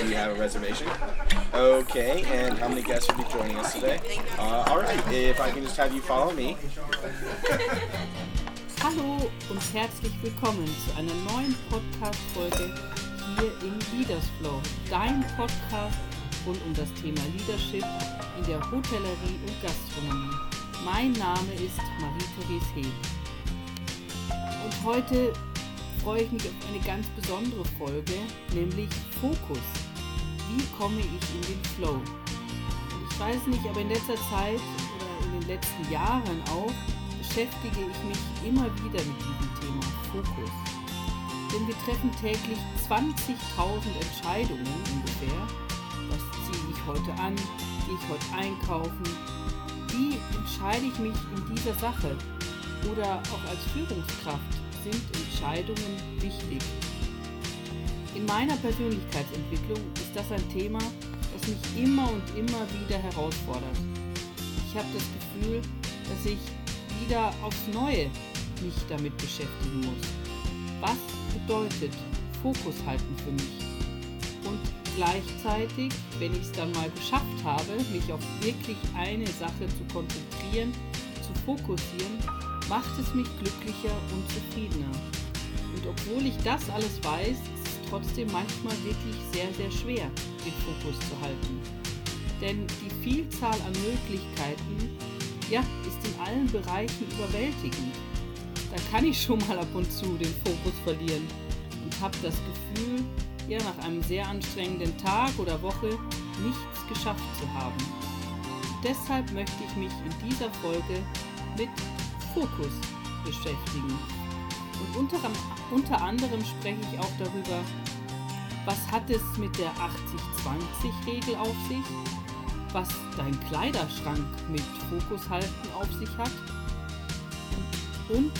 do you have a reservation? Okay, and how many guests will be joining us today? Uh, all right, if I can just have you follow me. Hallo und herzlich willkommen zu einer neuen Podcast-Folge hier im Leaders Flow, dein Podcast rund um das Thema Leadership in der Hotellerie und Gastronomie. Mein Name ist Marie-Therese Heb. Und heute freue ich mich auf eine ganz besondere Folge, nämlich Fokus. Wie komme ich in den Flow? Und ich weiß nicht, aber in letzter Zeit oder in den letzten Jahren auch beschäftige ich mich immer wieder mit diesem Thema Fokus. Denn wir treffen täglich 20.000 Entscheidungen ungefähr. Was ziehe ich heute an? Gehe ich heute einkaufen? Wie entscheide ich mich in dieser Sache? Oder auch als Führungskraft sind Entscheidungen wichtig. In meiner Persönlichkeitsentwicklung ist das ein Thema, das mich immer und immer wieder herausfordert. Ich habe das Gefühl, dass ich wieder aufs Neue mich damit beschäftigen muss. Was bedeutet Fokus halten für mich? Und gleichzeitig, wenn ich es dann mal geschafft habe, mich auf wirklich eine Sache zu konzentrieren, zu fokussieren, macht es mich glücklicher und zufriedener. Und obwohl ich das alles weiß, trotzdem manchmal wirklich sehr, sehr schwer, den Fokus zu halten. Denn die Vielzahl an Möglichkeiten, ja, ist in allen Bereichen überwältigend. Da kann ich schon mal ab und zu den Fokus verlieren und habe das Gefühl, ja, nach einem sehr anstrengenden Tag oder Woche nichts geschafft zu haben. Deshalb möchte ich mich in dieser Folge mit Fokus beschäftigen. Und unter, unter anderem spreche ich auch darüber, was hat es mit der 80-20-Regel auf sich, was dein Kleiderschrank mit Fokus halten auf sich hat und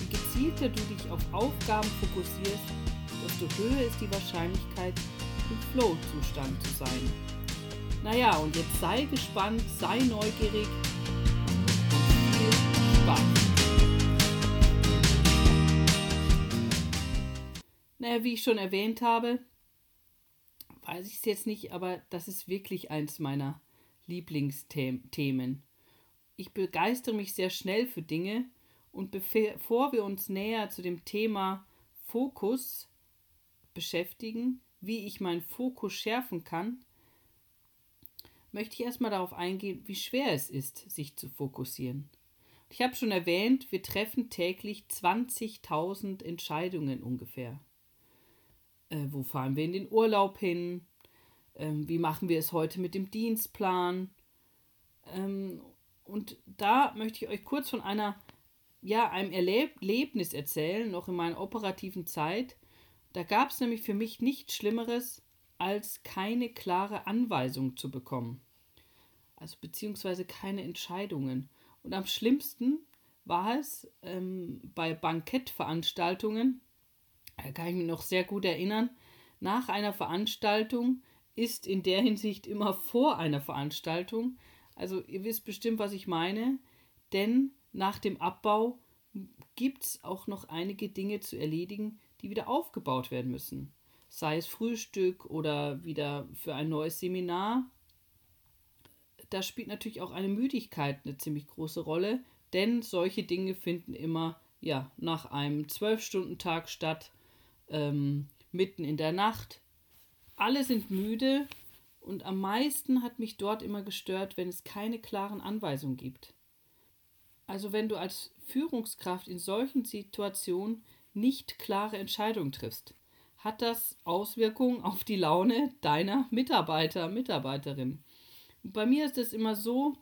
je gezielter du dich auf Aufgaben fokussierst, desto höher ist die Wahrscheinlichkeit, im Flow-Zustand zu sein. Naja, und jetzt sei gespannt, sei neugierig und viel Spaß! Naja, wie ich schon erwähnt habe, weiß ich es jetzt nicht, aber das ist wirklich eins meiner Lieblingsthemen. Ich begeistere mich sehr schnell für Dinge und bevor wir uns näher zu dem Thema Fokus beschäftigen, wie ich meinen Fokus schärfen kann, möchte ich erstmal darauf eingehen, wie schwer es ist, sich zu fokussieren. Ich habe schon erwähnt, wir treffen täglich 20.000 Entscheidungen ungefähr äh, wo fahren wir in den Urlaub hin, ähm, wie machen wir es heute mit dem Dienstplan. Ähm, und da möchte ich euch kurz von einer, ja, einem Erlebnis erzählen, noch in meiner operativen Zeit. Da gab es nämlich für mich nichts Schlimmeres, als keine klare Anweisung zu bekommen. Also beziehungsweise keine Entscheidungen. Und am schlimmsten war es ähm, bei Bankettveranstaltungen, da kann ich mich noch sehr gut erinnern, nach einer Veranstaltung ist in der Hinsicht immer vor einer Veranstaltung. Also ihr wisst bestimmt, was ich meine, denn nach dem Abbau gibt es auch noch einige Dinge zu erledigen, die wieder aufgebaut werden müssen. Sei es Frühstück oder wieder für ein neues Seminar. Da spielt natürlich auch eine Müdigkeit eine ziemlich große Rolle, denn solche Dinge finden immer ja, nach einem Zwölf-Stunden-Tag statt ähm, mitten in der Nacht. Alle sind müde und am meisten hat mich dort immer gestört, wenn es keine klaren Anweisungen gibt. Also wenn du als Führungskraft in solchen Situationen nicht klare Entscheidungen triffst, hat das Auswirkungen auf die Laune deiner Mitarbeiter, Mitarbeiterin. Bei mir ist es immer so,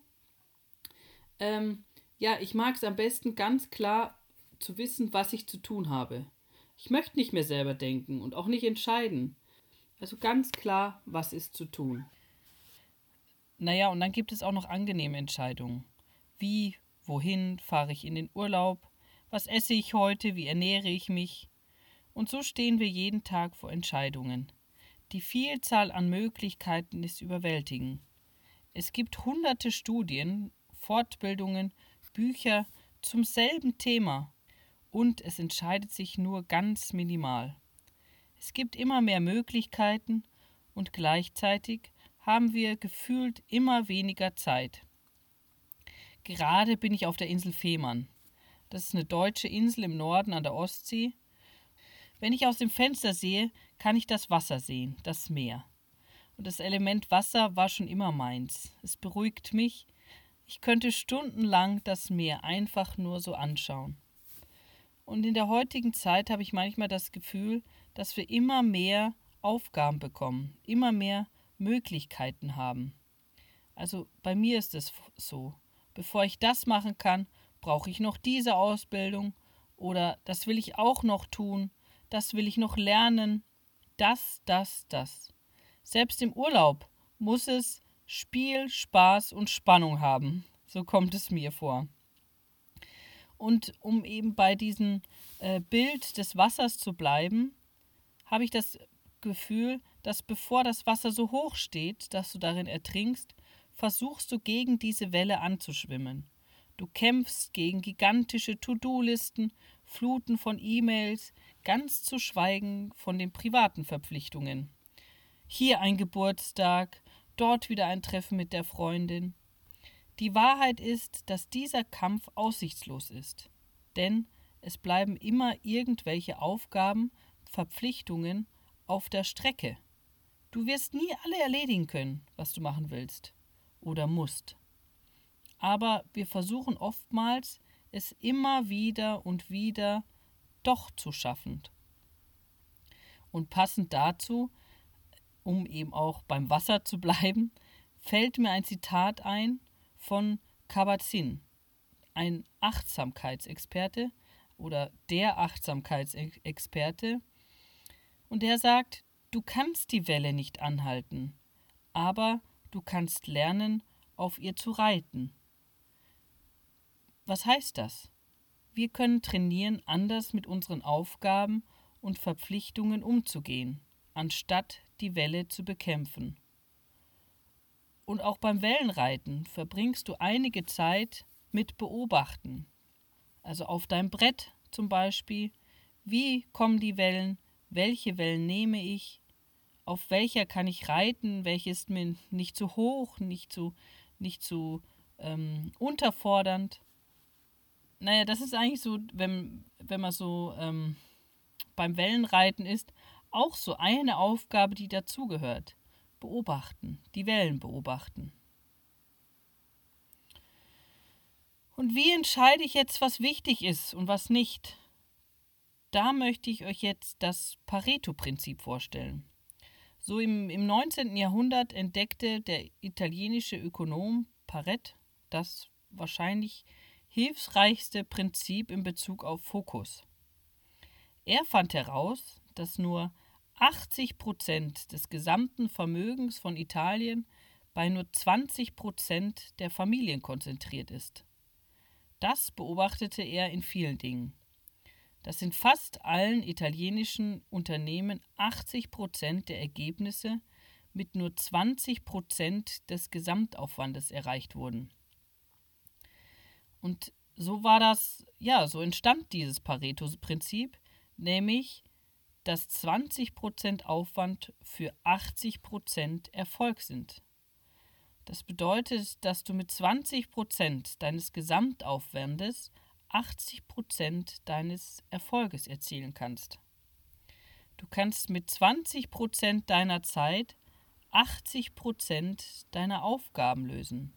ähm, ja, ich mag es am besten ganz klar zu wissen, was ich zu tun habe. Ich möchte nicht mehr selber denken und auch nicht entscheiden. Also ganz klar, was ist zu tun. Naja, und dann gibt es auch noch angenehme Entscheidungen. Wie, wohin fahre ich in den Urlaub? Was esse ich heute? Wie ernähre ich mich? Und so stehen wir jeden Tag vor Entscheidungen. Die Vielzahl an Möglichkeiten ist überwältigend. Es gibt hunderte Studien, Fortbildungen, Bücher zum selben Thema und es entscheidet sich nur ganz minimal. Es gibt immer mehr Möglichkeiten und gleichzeitig haben wir gefühlt immer weniger Zeit. Gerade bin ich auf der Insel Fehmarn. Das ist eine deutsche Insel im Norden an der Ostsee. Wenn ich aus dem Fenster sehe, kann ich das Wasser sehen, das Meer. Und das Element Wasser war schon immer meins. Es beruhigt mich. Ich könnte stundenlang das Meer einfach nur so anschauen. Und in der heutigen Zeit habe ich manchmal das Gefühl, dass wir immer mehr Aufgaben bekommen, immer mehr Möglichkeiten haben. Also bei mir ist es so. Bevor ich das machen kann, brauche ich noch diese Ausbildung oder das will ich auch noch tun, das will ich noch lernen, das, das, das. Selbst im Urlaub muss es Spiel, Spaß und Spannung haben. So kommt es mir vor. Und um eben bei diesem äh, Bild des Wassers zu bleiben, habe ich das Gefühl, dass bevor das Wasser so hoch steht, dass du darin ertrinkst, versuchst du gegen diese Welle anzuschwimmen. Du kämpfst gegen gigantische To-Do-Listen, Fluten von E-Mails, ganz zu schweigen von den privaten Verpflichtungen. Hier ein Geburtstag, dort wieder ein Treffen mit der Freundin. Die Wahrheit ist, dass dieser Kampf aussichtslos ist, denn es bleiben immer irgendwelche Aufgaben, Verpflichtungen auf der Strecke. Du wirst nie alle erledigen können, was du machen willst oder musst. Aber wir versuchen oftmals, es immer wieder und wieder doch zu schaffen. Und passend dazu, um eben auch beim Wasser zu bleiben, fällt mir ein Zitat ein von Kabat-Zinn, ein Achtsamkeitsexperte oder der Achtsamkeitsexperte, und er sagt, du kannst die Welle nicht anhalten, aber du kannst lernen, auf ihr zu reiten. Was heißt das? Wir können trainieren, anders mit unseren Aufgaben und Verpflichtungen umzugehen, anstatt die Welle zu bekämpfen. Und auch beim Wellenreiten verbringst du einige Zeit mit Beobachten. Also auf deinem Brett zum Beispiel, wie kommen die Wellen, welche Wellen nehme ich, auf welcher kann ich reiten, welche ist mir nicht zu hoch, nicht zu, nicht zu ähm, unterfordernd. Naja, das ist eigentlich so, wenn, wenn man so ähm, beim Wellenreiten ist, auch so eine Aufgabe, die dazugehört. Beobachten, die Wellen beobachten. Und wie entscheide ich jetzt, was wichtig ist und was nicht? da möchte ich euch jetzt das Pareto-Prinzip vorstellen. So im, im 19. Jahrhundert entdeckte der italienische Ökonom Paret das wahrscheinlich hilfreichste Prinzip in Bezug auf Fokus. Er fand heraus, dass nur 80 Prozent des gesamten Vermögens von Italien bei nur 20 Prozent der Familien konzentriert ist. Das beobachtete er in vielen Dingen dass in fast allen italienischen Unternehmen 80 Prozent der Ergebnisse mit nur 20 Prozent des Gesamtaufwandes erreicht wurden. Und so war das, ja, so entstand dieses Pareto-Prinzip, nämlich dass 20 Prozent Aufwand für 80 Prozent Erfolg sind. Das bedeutet, dass du mit 20 Prozent deines Gesamtaufwandes 80 Prozent deines Erfolges erzielen kannst. Du kannst mit 20 Prozent deiner Zeit 80 Prozent deiner Aufgaben lösen.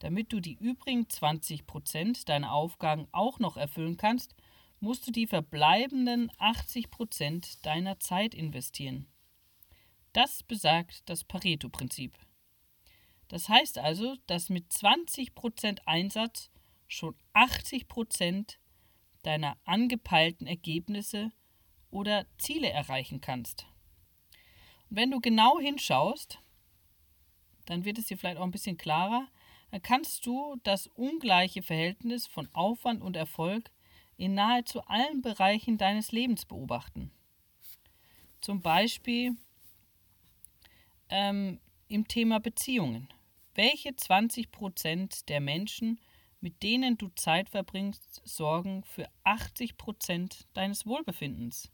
Damit du die übrigen 20 Prozent deiner Aufgaben auch noch erfüllen kannst, musst du die verbleibenden 80 Prozent deiner Zeit investieren. Das besagt das Pareto-Prinzip. Das heißt also, dass mit 20 Prozent Einsatz schon 80 Prozent deiner angepeilten Ergebnisse oder Ziele erreichen kannst. Und wenn du genau hinschaust, dann wird es dir vielleicht auch ein bisschen klarer, dann kannst du das ungleiche Verhältnis von Aufwand und Erfolg in nahezu allen Bereichen deines Lebens beobachten. Zum Beispiel ähm, im Thema Beziehungen. Welche 20 Prozent der Menschen mit denen du Zeit verbringst, sorgen für 80 Prozent deines Wohlbefindens.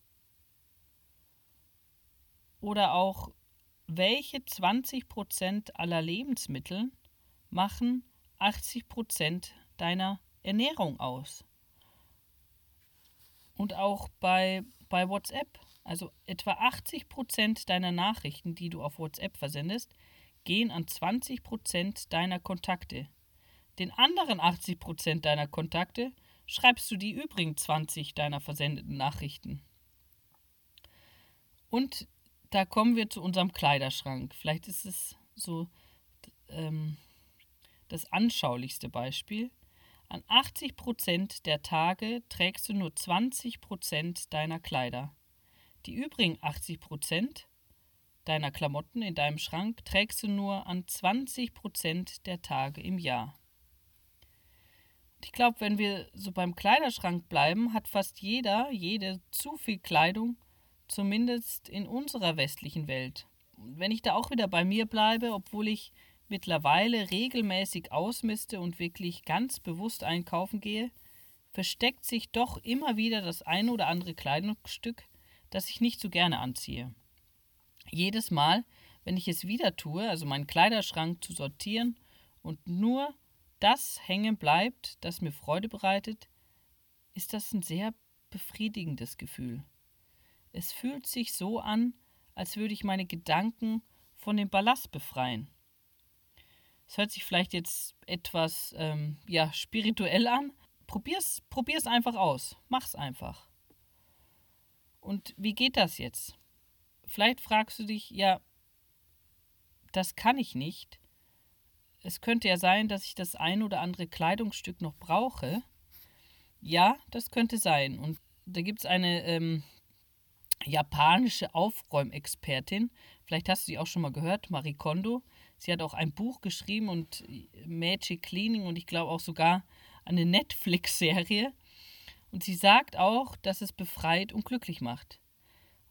Oder auch welche 20% aller Lebensmittel machen 80% deiner Ernährung aus? Und auch bei, bei WhatsApp. Also etwa 80% deiner Nachrichten, die du auf WhatsApp versendest, gehen an 20% deiner Kontakte. Den anderen 80% deiner Kontakte schreibst du die übrigen 20 deiner versendeten Nachrichten. Und da kommen wir zu unserem Kleiderschrank. Vielleicht ist es so ähm, das anschaulichste Beispiel. An 80 Prozent der Tage trägst du nur 20 Prozent deiner Kleider. Die übrigen 80 Prozent deiner Klamotten in deinem Schrank trägst du nur an 20 Prozent der Tage im Jahr. Ich glaube, wenn wir so beim Kleiderschrank bleiben, hat fast jeder, jede zu viel Kleidung, zumindest in unserer westlichen Welt. Wenn ich da auch wieder bei mir bleibe, obwohl ich mittlerweile regelmäßig ausmiste und wirklich ganz bewusst einkaufen gehe, versteckt sich doch immer wieder das ein oder andere Kleidungsstück, das ich nicht so gerne anziehe. Jedes Mal, wenn ich es wieder tue, also meinen Kleiderschrank zu sortieren und nur das hängen bleibt, das mir Freude bereitet, ist das ein sehr befriedigendes Gefühl. Es fühlt sich so an, als würde ich meine Gedanken von dem Ballast befreien. Es hört sich vielleicht jetzt etwas ähm, ja, spirituell an. Probier's, probier's einfach aus. Mach's einfach. Und wie geht das jetzt? Vielleicht fragst du dich, ja, das kann ich nicht. Es könnte ja sein, dass ich das ein oder andere Kleidungsstück noch brauche. Ja, das könnte sein. Und da gibt es eine ähm, japanische Aufräumexpertin, vielleicht hast du sie auch schon mal gehört, Marie Kondo. Sie hat auch ein Buch geschrieben und Magic Cleaning und ich glaube auch sogar eine Netflix-Serie. Und sie sagt auch, dass es befreit und glücklich macht.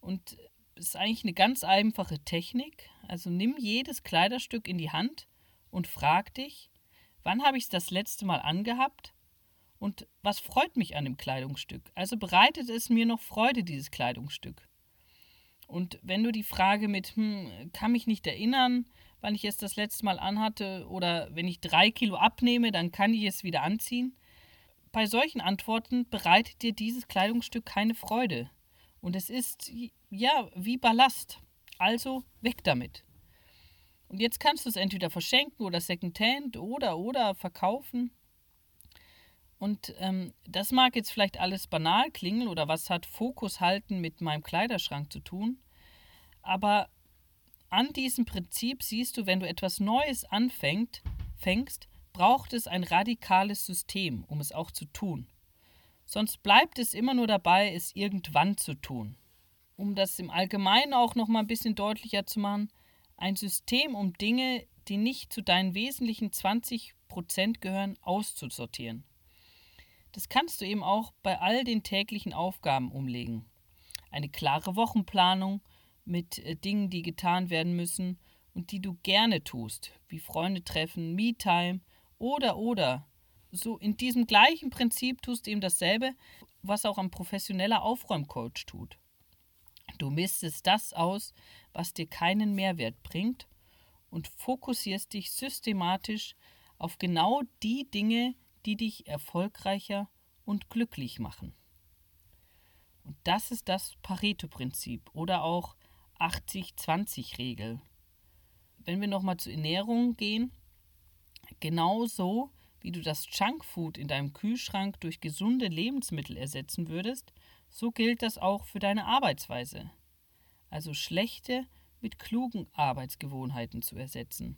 Und es ist eigentlich eine ganz einfache Technik. Also nimm jedes Kleiderstück in die Hand und frag dich, wann habe ich es das letzte Mal angehabt und was freut mich an dem Kleidungsstück? Also bereitet es mir noch Freude, dieses Kleidungsstück. Und wenn du die Frage mit, hm, kann mich nicht erinnern, wann ich es das letzte Mal anhatte, oder wenn ich drei Kilo abnehme, dann kann ich es wieder anziehen. Bei solchen Antworten bereitet dir dieses Kleidungsstück keine Freude. Und es ist, ja, wie Ballast. Also weg damit. Und jetzt kannst du es entweder verschenken oder Secondhand oder oder verkaufen. Und ähm, das mag jetzt vielleicht alles banal klingen oder was hat Fokus halten mit meinem Kleiderschrank zu tun. Aber an diesem Prinzip siehst du, wenn du etwas Neues anfängst, fängst, braucht es ein radikales System, um es auch zu tun. Sonst bleibt es immer nur dabei, es irgendwann zu tun. Um das im Allgemeinen auch noch mal ein bisschen deutlicher zu machen, ein System, um Dinge, die nicht zu deinen wesentlichen 20% gehören, auszusortieren. Das kannst du eben auch bei all den täglichen Aufgaben umlegen. Eine klare Wochenplanung mit äh, Dingen, die getan werden müssen und die du gerne tust, wie Freunde treffen, Me-Time oder oder. So in diesem gleichen Prinzip tust du eben dasselbe, was auch ein professioneller Aufräumcoach tut. Du mistest das aus, was dir keinen Mehrwert bringt und fokussierst dich systematisch auf genau die Dinge, die dich erfolgreicher und glücklich machen. Und das ist das Pareto-Prinzip oder auch 80-20-Regel. Wenn wir nochmal zur Ernährung gehen, genauso wie du das Junkfood in deinem Kühlschrank durch gesunde Lebensmittel ersetzen würdest, so gilt das auch für deine Arbeitsweise. Also schlechte mit klugen Arbeitsgewohnheiten zu ersetzen.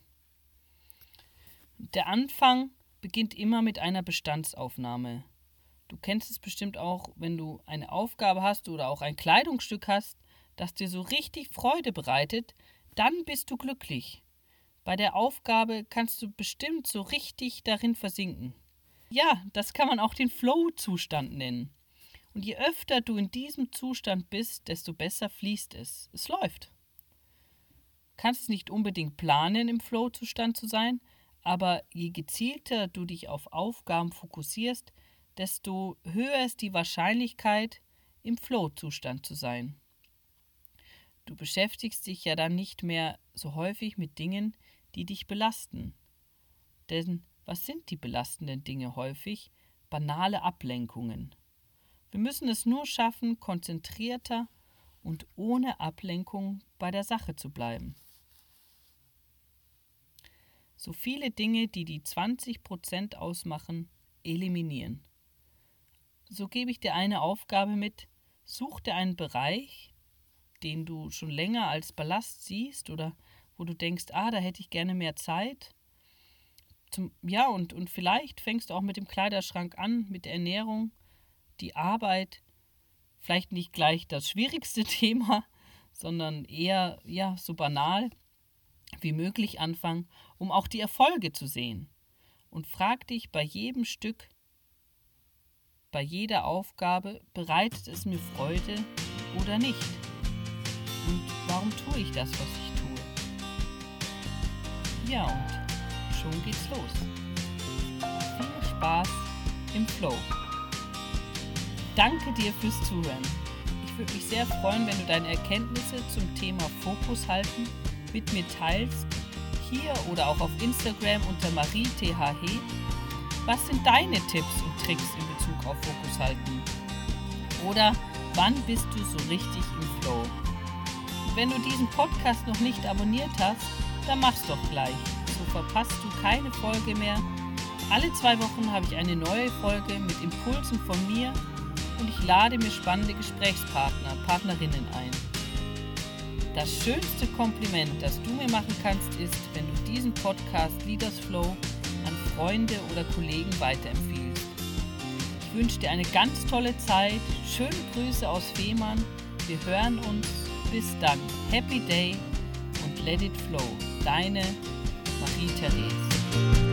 Der Anfang beginnt immer mit einer Bestandsaufnahme. Du kennst es bestimmt auch, wenn du eine Aufgabe hast oder auch ein Kleidungsstück hast, das dir so richtig Freude bereitet, dann bist du glücklich. Bei der Aufgabe kannst du bestimmt so richtig darin versinken. Ja, das kann man auch den Flow-Zustand nennen. Und je öfter du in diesem Zustand bist, desto besser fließt es. Es läuft. Kannst es nicht unbedingt planen, im Flow-Zustand zu sein, aber je gezielter du dich auf Aufgaben fokussierst, desto höher ist die Wahrscheinlichkeit, im Flow-Zustand zu sein. Du beschäftigst dich ja dann nicht mehr so häufig mit Dingen, die dich belasten. Denn was sind die belastenden Dinge häufig? Banale Ablenkungen. Wir müssen es nur schaffen, konzentrierter und ohne Ablenkung bei der Sache zu bleiben. So viele Dinge, die die 20% ausmachen, eliminieren. So gebe ich dir eine Aufgabe mit, such dir einen Bereich, den du schon länger als Ballast siehst oder wo du denkst, ah, da hätte ich gerne mehr Zeit. Zum, ja, und, und vielleicht fängst du auch mit dem Kleiderschrank an, mit der Ernährung, die Arbeit, vielleicht nicht gleich das schwierigste Thema, sondern eher ja, so banal wie möglich anfangen, um auch die Erfolge zu sehen. Und frag dich bei jedem Stück, bei jeder Aufgabe, bereitet es mir Freude oder nicht? Und warum tue ich das, was ich tue? Ja, und schon geht's los. Viel Spaß im Flow. Danke dir fürs Zuhören. Ich würde mich sehr freuen, wenn du deine Erkenntnisse zum Thema Fokus halten mit mir teilst, hier oder auch auf Instagram unter mariethhe. Was sind deine Tipps und Tricks in Bezug auf Fokus halten? Oder wann bist du so richtig im Flow? Wenn du diesen Podcast noch nicht abonniert hast, dann mach's doch gleich. So verpasst du keine Folge mehr. Alle zwei Wochen habe ich eine neue Folge mit Impulsen von mir und ich lade mir spannende Gesprächspartner, Partnerinnen ein. Das schönste Kompliment, das du mir machen kannst, ist, wenn du diesen Podcast Leaders Flow an Freunde oder Kollegen weiterempfiehlst. Ich wünsche dir eine ganz tolle Zeit. Schöne Grüße aus Fehmarn. Wir hören uns. Bis dann. Happy Day und let it flow. Deine Marie-Therese.